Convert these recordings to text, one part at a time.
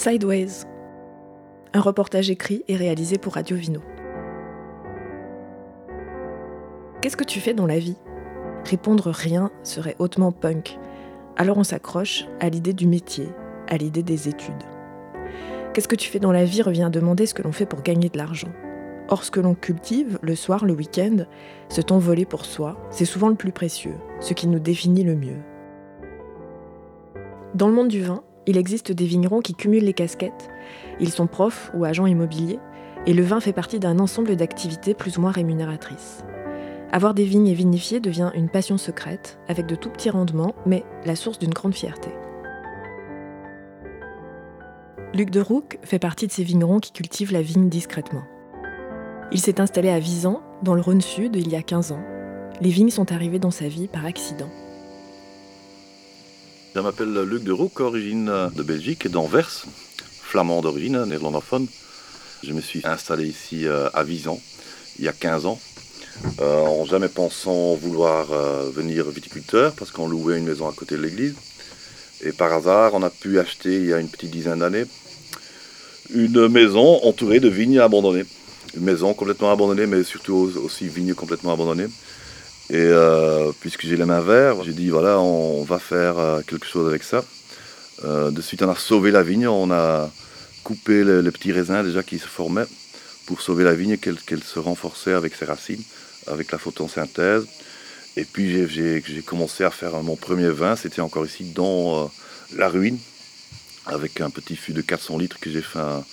Sideways. Un reportage écrit et réalisé pour Radio Vino. Qu'est-ce que tu fais dans la vie? Répondre rien serait hautement punk. Alors on s'accroche à l'idée du métier, à l'idée des études. Qu'est-ce que tu fais dans la vie? Revient à demander ce que l'on fait pour gagner de l'argent. Or, ce que l'on cultive, le soir, le week-end, ce temps volé pour soi, c'est souvent le plus précieux, ce qui nous définit le mieux. Dans le monde du vin, il existe des vignerons qui cumulent les casquettes. Ils sont profs ou agents immobiliers, et le vin fait partie d'un ensemble d'activités plus ou moins rémunératrices. Avoir des vignes et vinifier devient une passion secrète, avec de tout petits rendements, mais la source d'une grande fierté. Luc de Rouc fait partie de ces vignerons qui cultivent la vigne discrètement. Il s'est installé à Visan, dans le Rhône Sud, il y a 15 ans. Les vignes sont arrivées dans sa vie par accident. Je m'appelle Luc de Roek, origine de Belgique, d'Anvers, flamand d'origine, néerlandophone. Je me suis installé ici euh, à Visan il y a 15 ans, euh, en jamais pensant vouloir euh, venir viticulteur parce qu'on louait une maison à côté de l'église. Et par hasard, on a pu acheter il y a une petite dizaine d'années une maison entourée de vignes abandonnées une maison complètement abandonnée, mais surtout aussi vigne complètement abandonnée. Et euh, puisque j'ai les mains vertes, j'ai dit voilà, on va faire euh, quelque chose avec ça. Euh, de suite, on a sauvé la vigne, on a coupé les, petits raisins déjà qui se formaient pour sauver la vigne, qu'elle se renforçait avec ses racines, avec la photosynthèse. Et puis j'ai commencé à faire mon premier vin, c'était encore ici dans la ruine, avec un petit fût de 400 litres que j'ai fait un,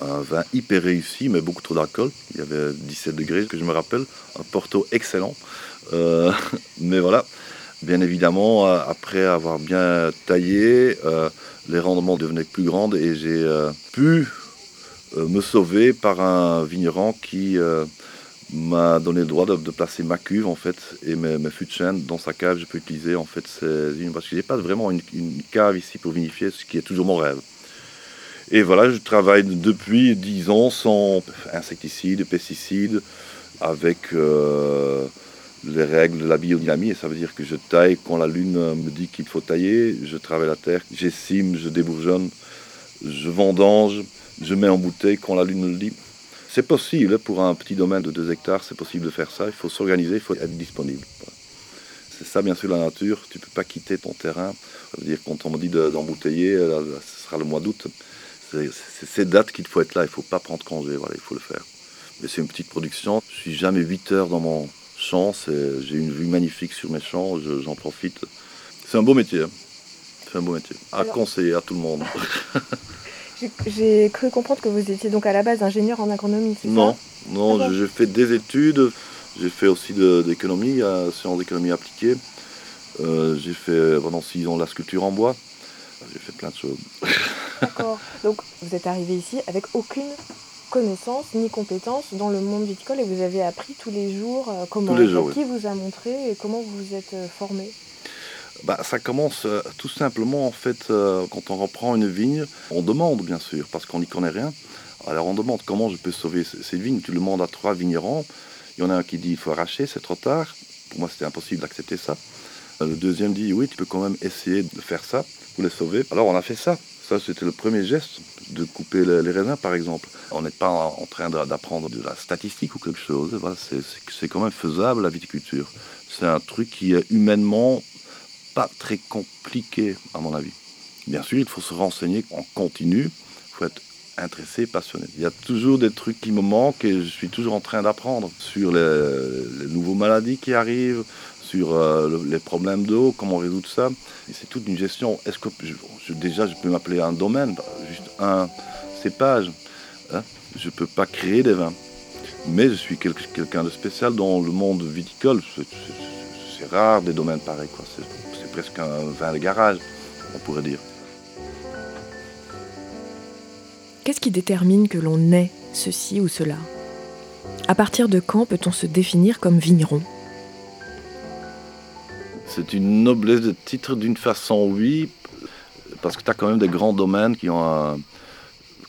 un vin hyper réussi, mais beaucoup trop d'alcool. Il y avait 17 degrés, que je me rappelle. Un Porto excellent. Euh, mais voilà, bien évidemment, euh, après avoir bien taillé, euh, les rendements devenaient plus grands et j'ai pu me sauver par un vigneron qui m'a donné le droit de, placer ma cuve en fait et mes, mes de dans sa cave. Je peux utiliser en fait ces parce que j'ai pas vraiment une cave ici pour vinifier, ce qui est toujours mon rêve. Et voilà, je travaille depuis 10 ans sans insecticides, pesticides, avec euh, les règles de la biodynamie. Et ça veut dire que je taille quand la lune me dit qu'il faut tailler, je travaille la terre, j'estime, je débourgeonne, je vendange, je mets en bouteille quand la lune le dit. C'est possible, pour un petit domaine de 2 hectares, c'est possible de faire ça. Il faut s'organiser, il faut être disponible. C'est ça, bien sûr, la nature. Tu ne peux pas quitter ton terrain. Ça veut dire, quand on me dit d'embouteiller, ce sera le mois d'août. C'est ces dates qu'il faut être là, il ne faut pas prendre congé, voilà, il faut le faire. Mais c'est une petite production, je suis jamais 8 heures dans mon champ, j'ai une vue magnifique sur mes champs, j'en profite. C'est un beau métier, hein. c'est un beau métier, à conseiller à tout le monde. J'ai cru comprendre que vous étiez donc à la base ingénieur en agronomie, c'est Non, non, j'ai fait des études, j'ai fait aussi d'économie, sciences d'économie appliquée. Euh, j'ai fait pendant 6 ans la sculpture en bois. J'ai fait plein de choses. D'accord. Donc vous êtes arrivé ici avec aucune connaissance ni compétence dans le monde viticole et vous avez appris tous les jours euh, comment qui vous a montré et comment vous vous êtes euh, formé? Bah, ça commence euh, tout simplement en fait quand on reprend une vigne, on demande bien sûr parce qu'on n'y connaît rien. Alors on demande comment je peux sauver ces vignes. Tu le demandes à trois vignerons. Il y en a un qui dit il faut arracher, c'est trop tard. Pour moi c'était impossible d'accepter ça. Le deuxième dit oui tu peux quand même essayer de faire ça pour les sauver. Alors on a fait ça. Ça, c'était le premier geste de couper les, raisins, par exemple. On n'est pas en train d'apprendre de la statistique ou quelque chose. Voilà, c'est quand même faisable, la viticulture. C'est un truc qui est humainement pas très compliqué, à mon avis. Bien sûr, il faut se renseigner en continu. Il faut être intéressé, passionné. Il y a toujours des trucs qui me manquent et je suis toujours en train d'apprendre sur les, nouvelles maladies qui arrivent, sur euh, les problèmes d'eau, comment résoudre ça. C'est toute une gestion. Est-ce que déjà je peux m'appeler un domaine, juste un cépage hein? Je ne peux pas créer des vins. Mais je suis quelqu'un de spécial dans le monde viticole. C'est rare des domaines pareils. C'est presque un vin de garage, on pourrait dire. Qu'est-ce qui détermine que l'on est ceci ou cela? À partir de quand peut-on se définir comme vigneron? C'est une noblesse de titre d'une façon, oui, parce que tu as quand même des grands domaines qui ont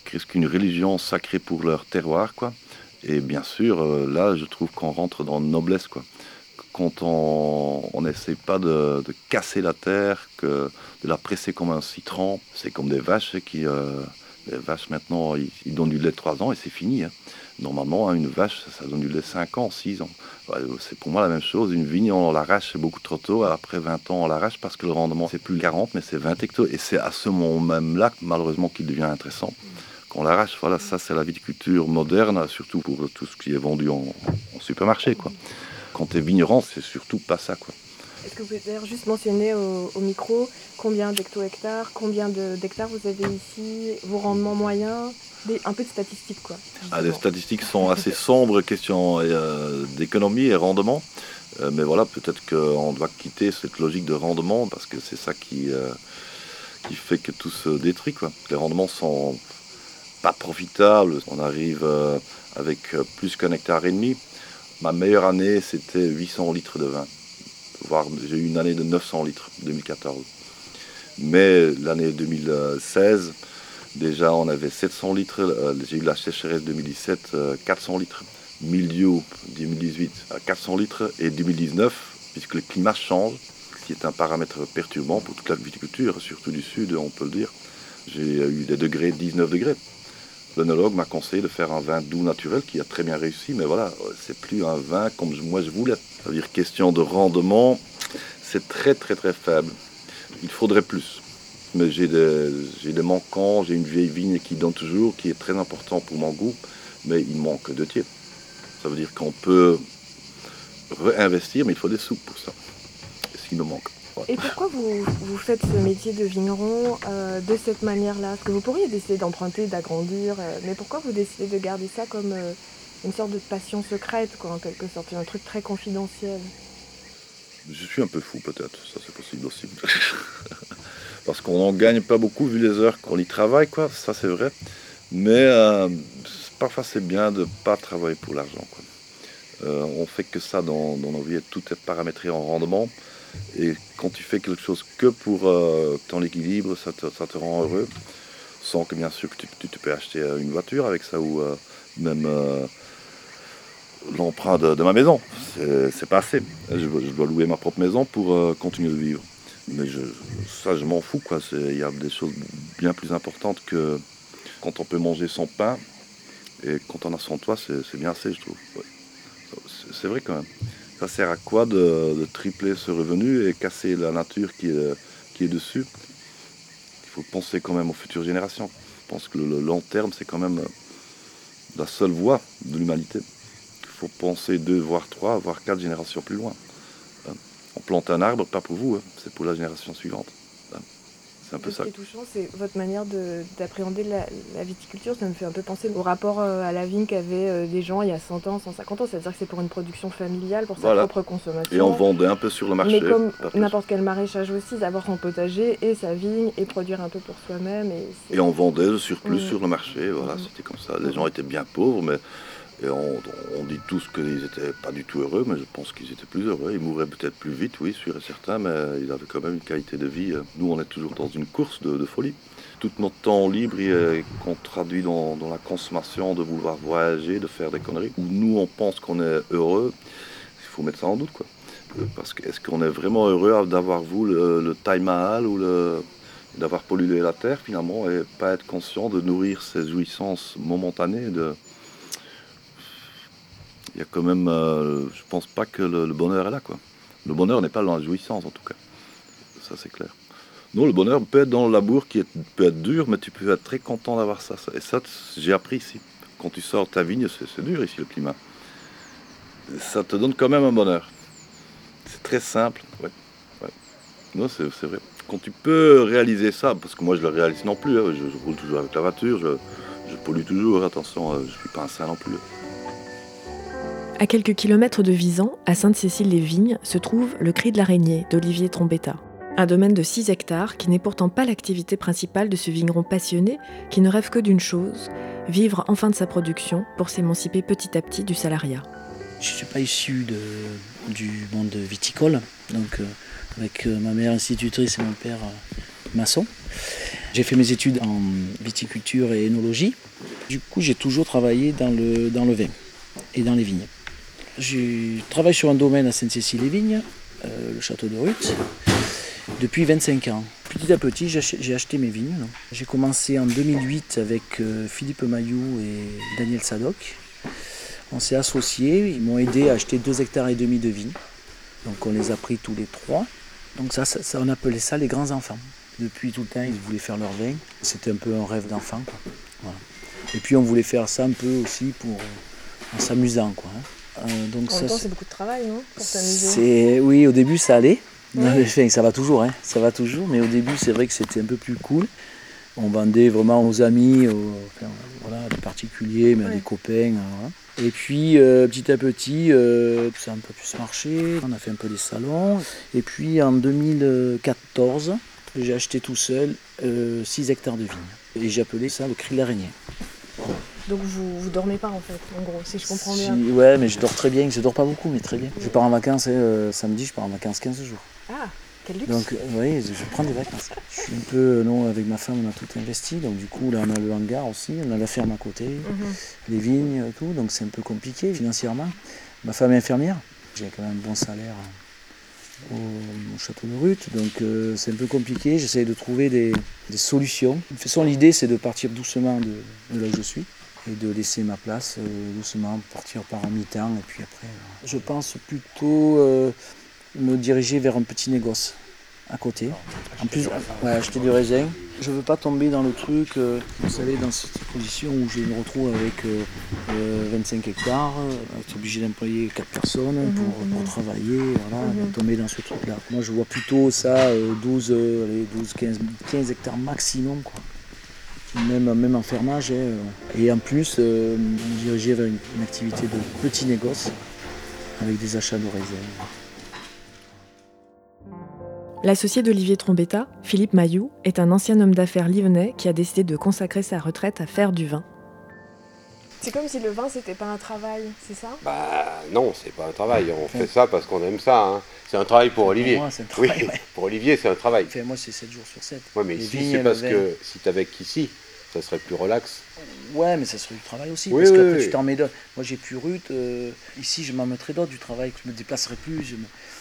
presque une religion sacrée pour leur terroir, quoi. Et bien sûr, euh, là, je trouve qu'on rentre dans une noblesse, quoi. Quand on n'essaie pas de, casser la terre, de la presser comme un citron, c'est comme des vaches qui, euh, Les vaches maintenant, ils, donnent du lait 3 ans et c'est fini. Hein. Normalement, hein, une vache, ça donne du lait 5 ans, 6 ans. c'est pour moi la même chose. Une vigne, on l'arrache beaucoup trop tôt. Après 20 ans, on l'arrache parce que le rendement, c'est plus 40, mais c'est 20 hectares. Et c'est à ce moment même-là, malheureusement, qu'il devient intéressant. Qu'on l'arrache, voilà, ça c'est la viticulture moderne, surtout pour tout ce qui est vendu en, supermarché. Quand tu es vigneron, c'est surtout pas ça. Est-ce que vous pouvez d'ailleurs juste mentionner au, micro combien d'hecto-hectares, combien d'hectares vous avez ici, vos rendements moyens un peu de statistiques quoi. Ah, les statistiques sont assez sombres, question euh, d'économie et rendement. Euh, mais voilà, peut-être qu'on doit quitter cette logique de rendement parce que c'est ça qui, euh, qui fait que tout se détruit. Quoi. Les rendements sont pas profitables. On arrive avec plus qu'un hectare et demi. Ma meilleure année, c'était 800 litres de vin. J'ai eu une année de 900 litres, 2014. Mais l'année 2016, déjà on avait 700 litres. Euh, j'ai eu la sécheresse 2017, 400 euh, litres. Milieu 2018, 400 litres. Et 2019, puisque le climat change, qui est un paramètre perturbant pour toute la viticulture, surtout du sud, on peut le dire. J'ai eu des degrés, 19 degrés. L'œnologue m'a conseillé de faire un vin doux naturel qui a très bien réussi, mais voilà, c'est plus un vin comme moi je voulais. C'est-à-dire question de rendement, c'est très très très faible. Il faudrait plus. Mais j'ai des, manquants, j'ai une vieille vigne qui donne toujours, qui est très important pour mon goût, mais il manque de tiers. Ça veut dire qu'on peut réinvestir, mais il faut des sous pour ça. C'est ce qui me manque. Et pourquoi vous, vous, faites ce métier de vigneron euh, de cette manière-là? Parce que vous pourriez décider d'emprunter, d'agrandir, euh, mais pourquoi vous décidez de garder ça comme euh, une sorte de passion secrète, quoi, en quelque sorte, un truc très confidentiel? Je suis un peu fou peut-être, ça c'est possible aussi. Parce qu'on n'en gagne pas beaucoup vu les heures qu'on y travaille, quoi, ça c'est vrai. Mais parfois c'est bien de ne pas travailler pour l'argent. On fait que ça dans, nos vies, tout est paramétré en rendement. Et quand tu fais quelque chose que pour euh, ton équilibre, ça te, rend heureux. Sans que bien sûr que tu, tu, peux acheter euh, une voiture avec ça ou euh, même l'emprunt de, ma maison. C'est pas assez. Je, dois louer ma propre maison pour continuer de vivre. Mais ça, je m'en fous. Il y a des choses bien plus importantes que quand on peut manger son pain. Et quand on a son toit, c'est bien assez, je trouve. C'est vrai quand même ça sert à quoi de, tripler ce revenu et casser la nature qui est, dessus? Il faut penser quand même aux futures générations. Je pense que le, long terme, c'est quand même euh, la seule voie de l'humanité. Il faut penser deux, voire trois, voire quatre générations plus loin. Hein. On plante un arbre, pas pour vous, hein. c'est pour la génération suivante. C'est un peu ça. Ce qui est touchant, c'est votre manière d'appréhender la, viticulture. Ça me fait un peu penser au rapport euh, à la vigne qu'avaient euh, des gens il y a 100 ans, 150 ans. C'est-à-dire que c'est pour une production familiale, pour sa propre consommation. Et on vendait un peu sur le marché. Mais comme n'importe quel maraîchage aussi, d'avoir son potager et sa vigne et produire un peu pour soi-même. Et, on vendait le surplus mm. sur le marché. Voilà, mm. c'était comme ça. Les gens étaient bien pauvres, mais et on, dit tous qu'ils n'étaient pas du tout heureux, mais je pense qu'ils étaient plus heureux. Ils mouraient peut-être plus vite, oui, sûr et certain, mais ils avaient quand même une qualité de vie. Nous, on est toujours dans une course de, folie. Tout notre temps libre qu'on traduit dans, la consommation, de vouloir voyager, de faire des conneries. Où nous, on pense qu'on est heureux, il faut mettre ça en doute. Quoi. Parce que est-ce qu'on est vraiment heureux d'avoir vu le, le Taj Mahal ou d'avoir pollué la terre finalement et pas être conscient de nourrir ses jouissances momentanées de, il y a quand même, euh, je pense pas que le, bonheur est là, quoi. Le bonheur n'est pas dans la jouissance, en tout cas. Ça, c'est clair. Non, le bonheur peut être dans le labour qui peut être dur, mais tu peux être très content d'avoir ça. Et ça, j'ai appris ici. Quand tu sors ta vigne, c'est dur ici, le climat. Ça te donne quand même un bonheur. C'est très simple. Ouais. Non, c'est vrai. Quand tu peux réaliser ça, parce que moi je le réalise non plus, hein, je, roule toujours avec la voiture, je, je pollue toujours, attention, euh, je suis pas un saint non plus. À quelques kilomètres de Visan, à Sainte-Cécile-les-Vignes, se trouve le Cri de l'araignée d'Olivier Trombetta. Un domaine de 6 hectares qui n'est pourtant pas l'activité principale de ce vigneron passionné qui ne rêve que d'une chose, vivre enfin de sa production pour s'émanciper petit à petit du salariat. Je ne suis pas issu du monde viticole, donc euh, avec euh, ma mère institutrice et mon père euh, maçon. J'ai fait mes études en viticulture et énologie. Du coup, j'ai toujours travaillé dans le, dans le vin et dans les vignes. Je travaille sur un domaine à Sainte-Cécile-les-Vignes, euh, le château de Ruth, depuis 25 ans. petit à petit, j'ai acheté mes vignes. J'ai commencé en 2008 avec euh, Philippe Mayou et Daniel Sadoc. On s'est associés, ils m'ont aidé à acheter 2 hectares et demi de vignes. Donc on les a pris tous les trois. Donc ça, on appelait ça les grands enfants. Depuis tout le temps, ils voulaient faire leur vin. C'était un peu un rêve d'enfant. Et puis on voulait faire ça un peu aussi pour en s'amusant. Hein. Euh, donc en même temps, c'est beaucoup de travail, non Pour s'amuser Oui, au début, ça allait. ça va toujours, hein. ça va toujours. Mais au début, c'est vrai que c'était un peu plus cool. On vendait vraiment aux amis, aux, voilà, des particuliers, mais à des copains. Hein, et puis euh, petit à petit, euh, ça a un peu plus marché. On a fait un peu des salons. Et puis en 2014, j'ai acheté tout seul 6 euh, hectares de vignes. Et j'ai appelé ça le cri de l'araignée. Donc vous, vous dormez pas en fait, en gros, si je comprends bien. ouais, mais je dors très bien. Je dors pas beaucoup, mais très bien. Je pars en vacances samedi, je pars en vacances 15 jours. Ah quel luxe. Donc oui, je prends des vacances. Je suis un peu, non, avec ma femme, on a tout investi. Donc du coup, là, on a le hangar aussi, on a la ferme à côté, mhm. les vignes et tout. Donc c'est un peu compliqué financièrement. Ma femme est infirmière. J'ai quand même un bon salaire au, château de Ruth. Donc euh, c'est un peu compliqué. J'essaie de trouver des, solutions. De toute façon, l'idée, c'est de partir doucement de, là où je suis et de laisser ma place euh, doucement, partir par un mi-temps. Et puis après, euh, je pense plutôt me diriger vers un petit négoce à côté. En plus, ouais, acheter du raisin. Je veux pas tomber dans le truc, euh, vous savez, dans cette position où je me retrouve avec 25 euh, euh, hectares, être obligé d'employer 4 personnes mhm, pour, mhm. travailler, voilà, mhm. tomber dans ce truc-là. Moi, je vois plutôt ça 12, 12 15, 15 hectares maximum, quoi. Même, même en fermage. Hein, et en plus, me diriger vers une, activité de petit négoce avec des achats de raisin. L'associé d'Olivier Trombetta, Philippe Mailloux, est un ancien homme d'affaires lyonnais qui a décidé de consacrer sa retraite à faire du vin. C'est comme si le vin c'était pas un travail, c'est ça? Bah non, c'est pas un travail. On fait ça parce qu'on aime ça. Hein. C'est un travail pour Olivier. Pour moi, c'est un travail. Oui, pour Olivier, c'est un travail. moi, c'est 7 jours sur 7. Ouais, mais ici, c'est parce que si t'avais qu'ici, ça serait plus relax. Ouais, mais ça serait du travail aussi. parce que tu t'en mets d'autres. Moi, j'ai plus Ruth. Euh, ici, je m'en mettrais d'autres du travail. Je me déplacerais plus. Je,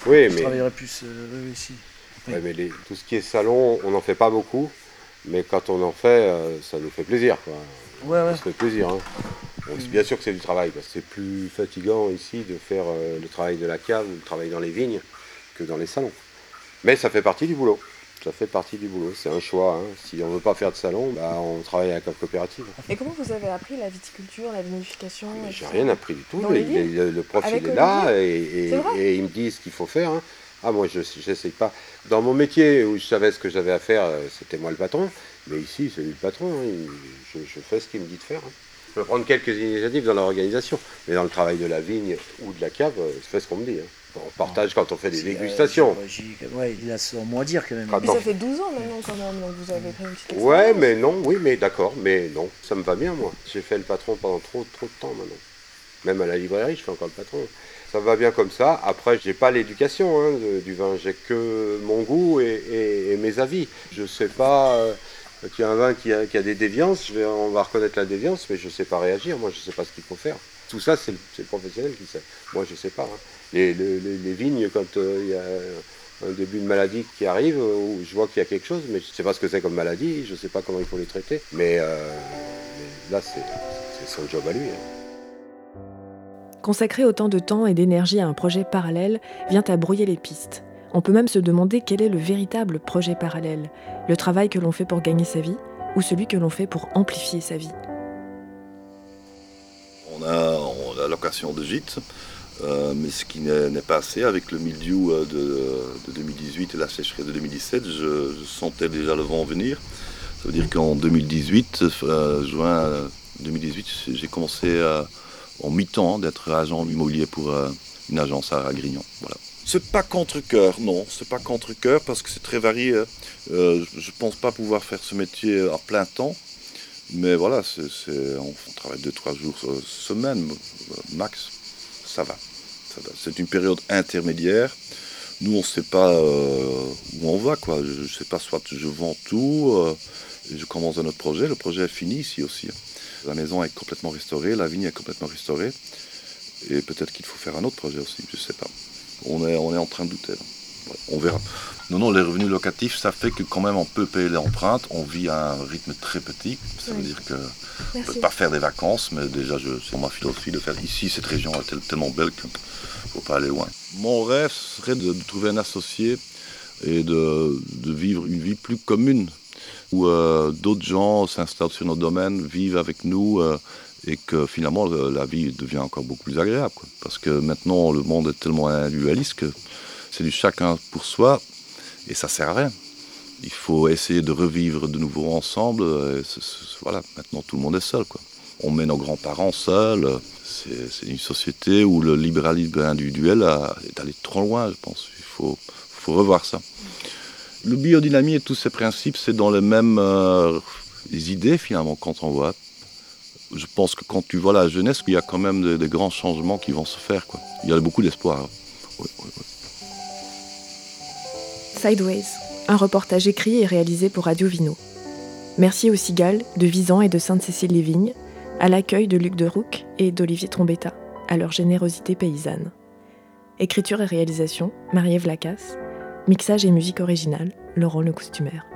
oui, je mais... travaillerais plus euh, ici mais tout ce qui est salon, on n'en fait pas beaucoup, mais quand on en fait, euh, ça nous fait plaisir. Quoi. Ouais, ouais. Ça fait plaisir. Hein. Bien sûr que c'est du travail, parce que c'est plus fatigant ici de faire euh, le travail de la cave ou le travail dans les vignes que dans les salons. Mais ça fait partie du boulot. Ça fait partie du boulot, c'est un choix. Hein. Si on ne veut pas faire de salon, bah, on travaille avec la coopérative. Et comment vous avez appris la viticulture, la vinification J'ai rien appris du tout. le prof il est là et, et, il me dit ce qu'il faut faire. Hein. Ah, moi, je n'essaye pas. Dans mon métier, où je savais ce que j'avais à faire, euh, c'était moi le patron. Mais ici, c'est lui le patron. Hein. Je, fais ce qu'il me dit de faire. Je peux prendre quelques initiatives dans l'organisation. Mais dans le travail de la vigne ou de la cave, euh, je fais ce qu'on me dit. Hein. On partage quand on fait des dégustations. ouais, il a son mot à dire quand même. mais ça fait 12 ans maintenant quand même, donc vous avez pris une petite Ouais, mais non, oui, mais d'accord, mais non, ça me va bien moi. J'ai fait le patron pendant trop, trop de temps maintenant. Même à la librairie, je fais encore le patron ça va bien comme ça. Après, j'ai pas l'éducation hein, du vin, j'ai que mon goût et, mes avis. Je sais pas euh, qu'il y a un vin qui a, des déviances, on va reconnaître la déviance, mais je sais pas réagir. Moi, je sais pas ce qu'il faut faire. Tout ça, c'est le, professionnel qui sait. Moi, je sais pas. Hein. Les, vignes, quand euh, il y a un début de maladie qui arrive, où je vois qu'il y a quelque chose, mais je sais pas ce que c'est comme maladie, je sais pas comment il faut les traiter. Mais, euh, là, c'est son job à lui. Hein. Consacrer autant de temps et d'énergie à un projet parallèle vient à brouiller les pistes. On peut même se demander quel est le véritable projet parallèle, le travail que l'on fait pour gagner sa vie ou celui que l'on fait pour amplifier sa vie. On a, la location de gîte, euh, mais ce qui n'est pas assez avec le mildiou euh, de, 2018 et la sécheresse de 2017, je, sentais déjà le vent venir. Ça veut dire qu'en 2018, euh, juin 2018, j'ai commencé à en mi-temps d'être agent immobilier pour une agence à, Grignon. Voilà. C'est pas contre cœur, non, c'est pas contre cœur parce que c'est très varié. Hein. Euh, je pense pas pouvoir faire ce métier à plein temps, mais voilà, on, travaille 2-3 jours euh, semaine max, ça va. C'est une période intermédiaire. Nous, on ne sait pas où on va, quoi. Je ne sais pas, soit je vends tout, je commence un autre projet. Le projet est fini ici aussi. Hein. La maison est complètement restaurée, la vigne est complètement restaurée. Et peut-être qu'il faut faire un autre projet aussi, je ne sais pas. On est, on est en train de douter. on verra. Non, non, les revenus locatifs, ça fait que quand même on peut payer les empreintes. On vit à un rythme très petit. Ça veut dire que ne peut pas faire des vacances, mais déjà, c'est ma philosophie de faire ici, cette région est tellement belle qu'il ne faut pas aller loin. Mon rêve serait de, trouver un associé et de, vivre une vie plus commune, où euh, d'autres gens s'installent sur nos domaines, vivent avec nous, euh, et que finalement la vie devient encore beaucoup plus agréable. Parce que maintenant, le monde est tellement individualiste que c'est du chacun pour soi, et ça sert à rien. Il faut essayer de revivre de nouveau ensemble. voilà, maintenant tout le monde est seul. On met nos grands-parents seuls. C'est une société où le libéralisme individuel est allé trop loin, je pense. Il faut, faut revoir ça. Le biodynamie et tous ces principes, c'est dans les mêmes euh, idées finalement quand on voit. Je pense que quand tu vois la jeunesse, il y a quand même des, grands changements qui vont se faire. Il y a beaucoup d'espoir. Sideways, un reportage écrit et réalisé pour Radio Vino. Merci aux Cigales de Visan et de Sainte-Cécile-les-Vignes, à l'accueil de Luc de Rouc et d'Olivier Trombetta, à leur générosité paysanne. Écriture et réalisation, Marie-Ève Lacasse. Mixage et musique originale, Laurent Le Costumaire.